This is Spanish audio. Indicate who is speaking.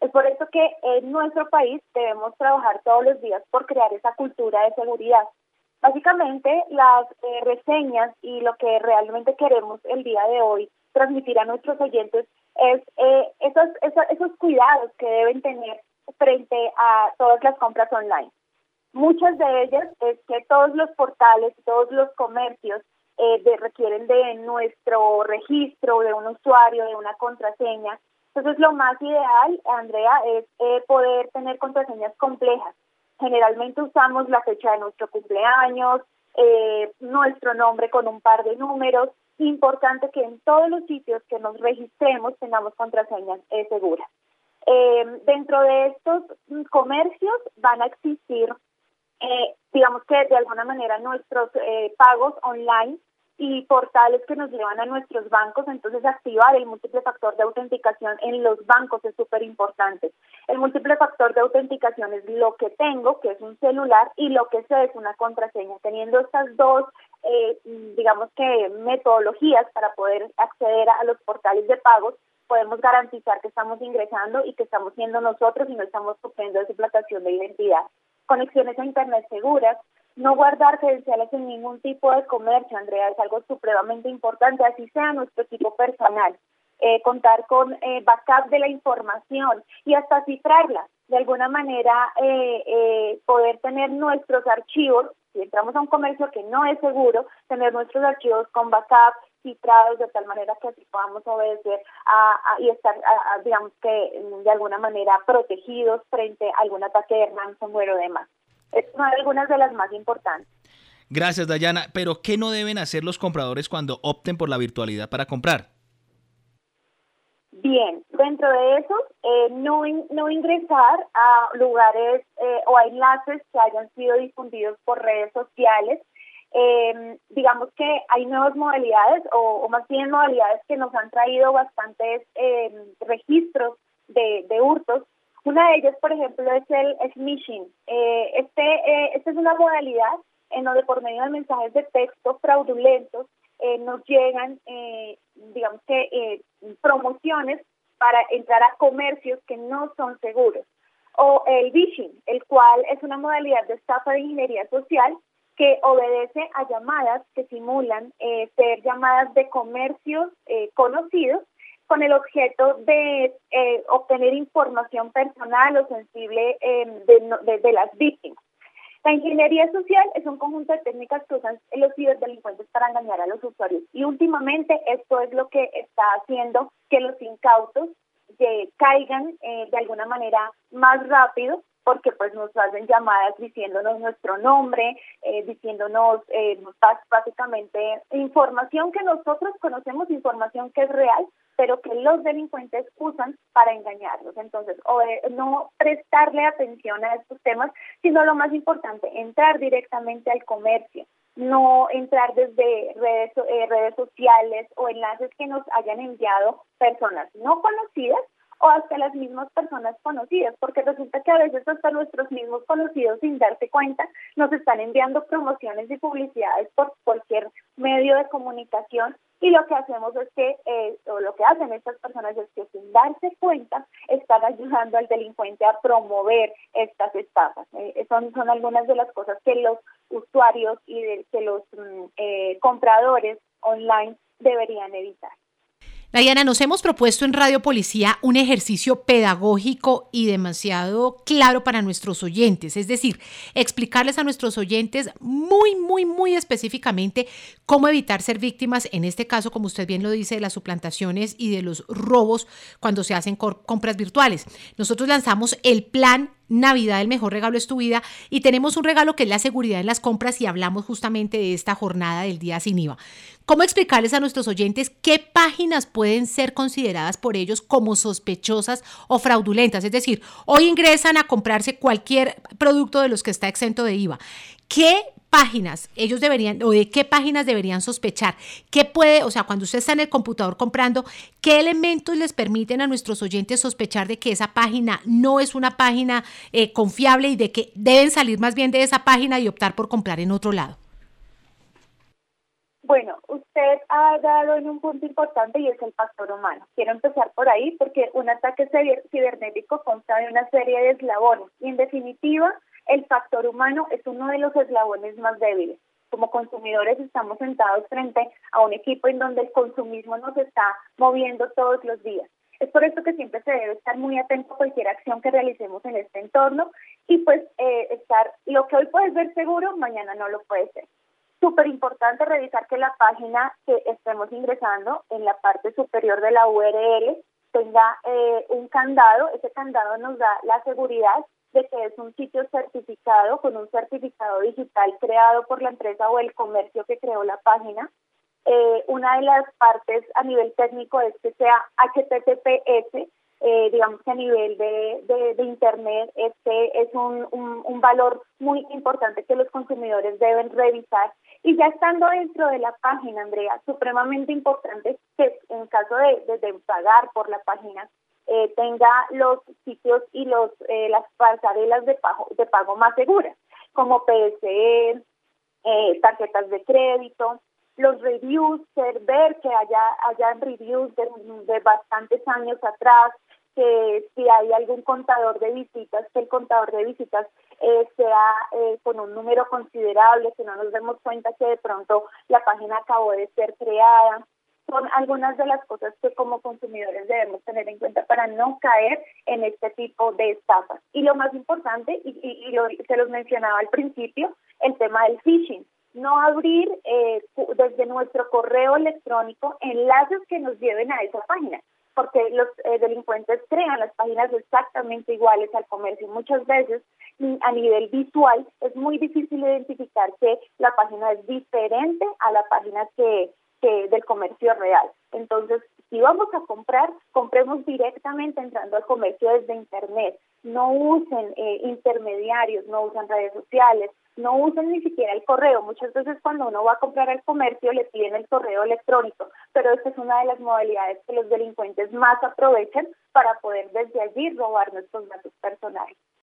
Speaker 1: Es por eso que en nuestro país debemos trabajar todos los días por crear esa cultura de seguridad. Básicamente, las eh, reseñas y lo que realmente queremos el día de hoy transmitir a nuestros oyentes es eh, esos, esos, esos cuidados que deben tener frente a todas las compras online. Muchas de ellas es que todos los portales, todos los comercios eh, requieren de nuestro registro, de un usuario, de una contraseña. Entonces, lo más ideal, Andrea, es eh, poder tener contraseñas complejas. Generalmente usamos la fecha de nuestro cumpleaños, eh, nuestro nombre con un par de números. Importante que en todos los sitios que nos registremos tengamos contraseñas seguras. dentro de estos comercios van a existir eh, digamos que de alguna manera nuestros eh, pagos online y portales que nos llevan a nuestros bancos, entonces activar el múltiple factor de autenticación en los bancos es súper importante. El múltiple factor de autenticación es lo que tengo, que es un celular, y lo que sé es una contraseña. Teniendo estas dos, eh, digamos que metodologías para poder acceder a los portales de pagos, podemos garantizar que estamos ingresando y que estamos siendo nosotros y no estamos sufriendo suplantación de identidad conexiones a Internet seguras, no guardar credenciales en ningún tipo de comercio, Andrea, es algo supremamente importante, así sea nuestro equipo personal. Eh, contar con eh, backup de la información y hasta cifrarla. De alguna manera, eh, eh, poder tener nuestros archivos, si entramos a un comercio que no es seguro, tener nuestros archivos con backup cifrados de tal manera que así podamos obedecer a, y estar, digamos que de alguna manera protegidos frente a algún ataque de ransomware o demás. Estas son algunas de las más importantes.
Speaker 2: Gracias, Dayana. Pero, ¿qué no deben hacer los compradores cuando opten por la virtualidad para comprar?
Speaker 1: Bien, dentro de eso, eh, no, no ingresar a lugares eh, o a enlaces que hayan sido difundidos por redes sociales eh, digamos que hay nuevas modalidades o, más bien modalidades que nos han traído bastantes eh, registros de, de, hurtos. Una de ellas, por ejemplo, es el smishing. Eh, este, eh, esta es una modalidad en donde por medio de mensajes de texto fraudulentos eh, nos llegan, eh, digamos que, promociones para entrar a comercios que no son seguros. O el phishing, el cual es una modalidad de estafa de ingeniería social que obedece a llamadas que simulan eh, ser llamadas de comercios eh, conocidos con el objeto de eh, obtener información personal o sensible em, de, las víctimas. La ingeniería social es un conjunto de técnicas que usan los ciberdelincuentes para engañar a los usuarios y últimamente esto es lo que está haciendo que los incautos caigan de alguna manera más rápido porque pues nos hacen llamadas diciéndonos nuestro nombre, eh, diciéndonos eh, básicamente información que nosotros conocemos, información que es real, pero que los delincuentes usan para engañarnos. Entonces, o, eh, no prestarle atención a estos temas, sino lo más importante, entrar directamente al comercio, no entrar desde redes, eh, redes sociales o enlaces que nos hayan enviado personas no conocidas o hasta las mismas personas conocidas, porque resulta que a veces hasta nuestros mismos conocidos sin darse cuenta nos están enviando promociones y publicidades por cualquier medio de comunicación y lo que hacemos es que, eh, o lo que hacen estas personas es que sin darse cuenta están ayudando al delincuente a promover estas estafas. Eh, son, son algunas de las cosas que los usuarios y de, que los mm, eh, compradores online deberían evitar.
Speaker 3: Diana, nos hemos propuesto en Radio Policía un ejercicio pedagógico y demasiado claro para nuestros oyentes, es decir, explicarles a nuestros oyentes muy, muy, muy específicamente cómo evitar ser víctimas, en este caso, como usted bien lo dice, de las suplantaciones y de los robos cuando se hacen compras virtuales. Nosotros lanzamos el plan Navidad, el mejor regalo es tu vida. Y tenemos un regalo que es la seguridad en las compras y hablamos justamente de esta jornada del día sin IVA. ¿Cómo explicarles a nuestros oyentes qué páginas pueden ser consideradas por ellos como sospechosas o fraudulentas? Es decir, hoy ingresan a comprarse cualquier producto de los que está exento de IVA. ¿Qué páginas ellos deberían o de qué páginas deberían sospechar? ¿Qué puede, o sea, cuando usted está en el computador comprando, qué elementos les permiten a nuestros oyentes sospechar de que esa página no es una página eh, confiable y de que deben salir más bien de esa página y optar por comprar en otro lado?
Speaker 1: Bueno, usted ha dado en un punto importante y es el factor humano. Quiero empezar por ahí porque un ataque cibernético consta de una serie de eslabones y en definitiva el factor humano es uno de los eslabones más débiles. Como consumidores estamos sentados frente a un equipo en donde el consumismo nos está moviendo todos los días. Es por esto que siempre se debe estar muy atento a cualquier acción que realicemos en este entorno y pues eh, estar, lo que hoy puedes ver seguro, mañana no lo puede ser. Súper importante revisar que la página que estemos ingresando en la parte superior de la URL tenga eh, un candado. Ese candado nos da la seguridad de que es un sitio certificado con un certificado digital creado por la empresa o el comercio que creó la página. Eh, una de las partes a nivel técnico es que sea HTTPS, eh, digamos que a nivel de, de, Internet este es un, un, valor muy importante que los consumidores deben revisar. Y ya estando dentro de la página, Andrea, supremamente importante que en caso de, de pagar por la página, eh, tenga los sitios y los eh, las pasarelas de pago, de pago más seguras, como PSE, eh, tarjetas de crédito, los reviews, ver que haya, haya reviews de, de bastantes años atrás, que si hay algún contador de visitas, que el contador de visitas eh, sea eh, con un número considerable, que no nos demos cuenta que de pronto la página acabó de ser creada son algunas de las cosas que como consumidores debemos tener en cuenta para no caer en este tipo de estafas. Y lo más importante, y, y, lo, se los mencionaba al principio, el tema del phishing. No abrir eh, desde nuestro correo electrónico enlaces que nos lleven a esa página, porque los eh, delincuentes crean las páginas exactamente iguales al comercio. Muchas veces a nivel visual es muy difícil identificar que la página es diferente a la página que que del comercio real. Entonces, si vamos a comprar, compremos directamente entrando al comercio desde Internet. No usen eh, intermediarios, no usen redes sociales, no usen ni siquiera el correo. Muchas veces cuando uno va a comprar al comercio le piden el correo electrónico, pero esta es una de las modalidades que los delincuentes más aprovechan para poder desde allí robar nuestros datos personales.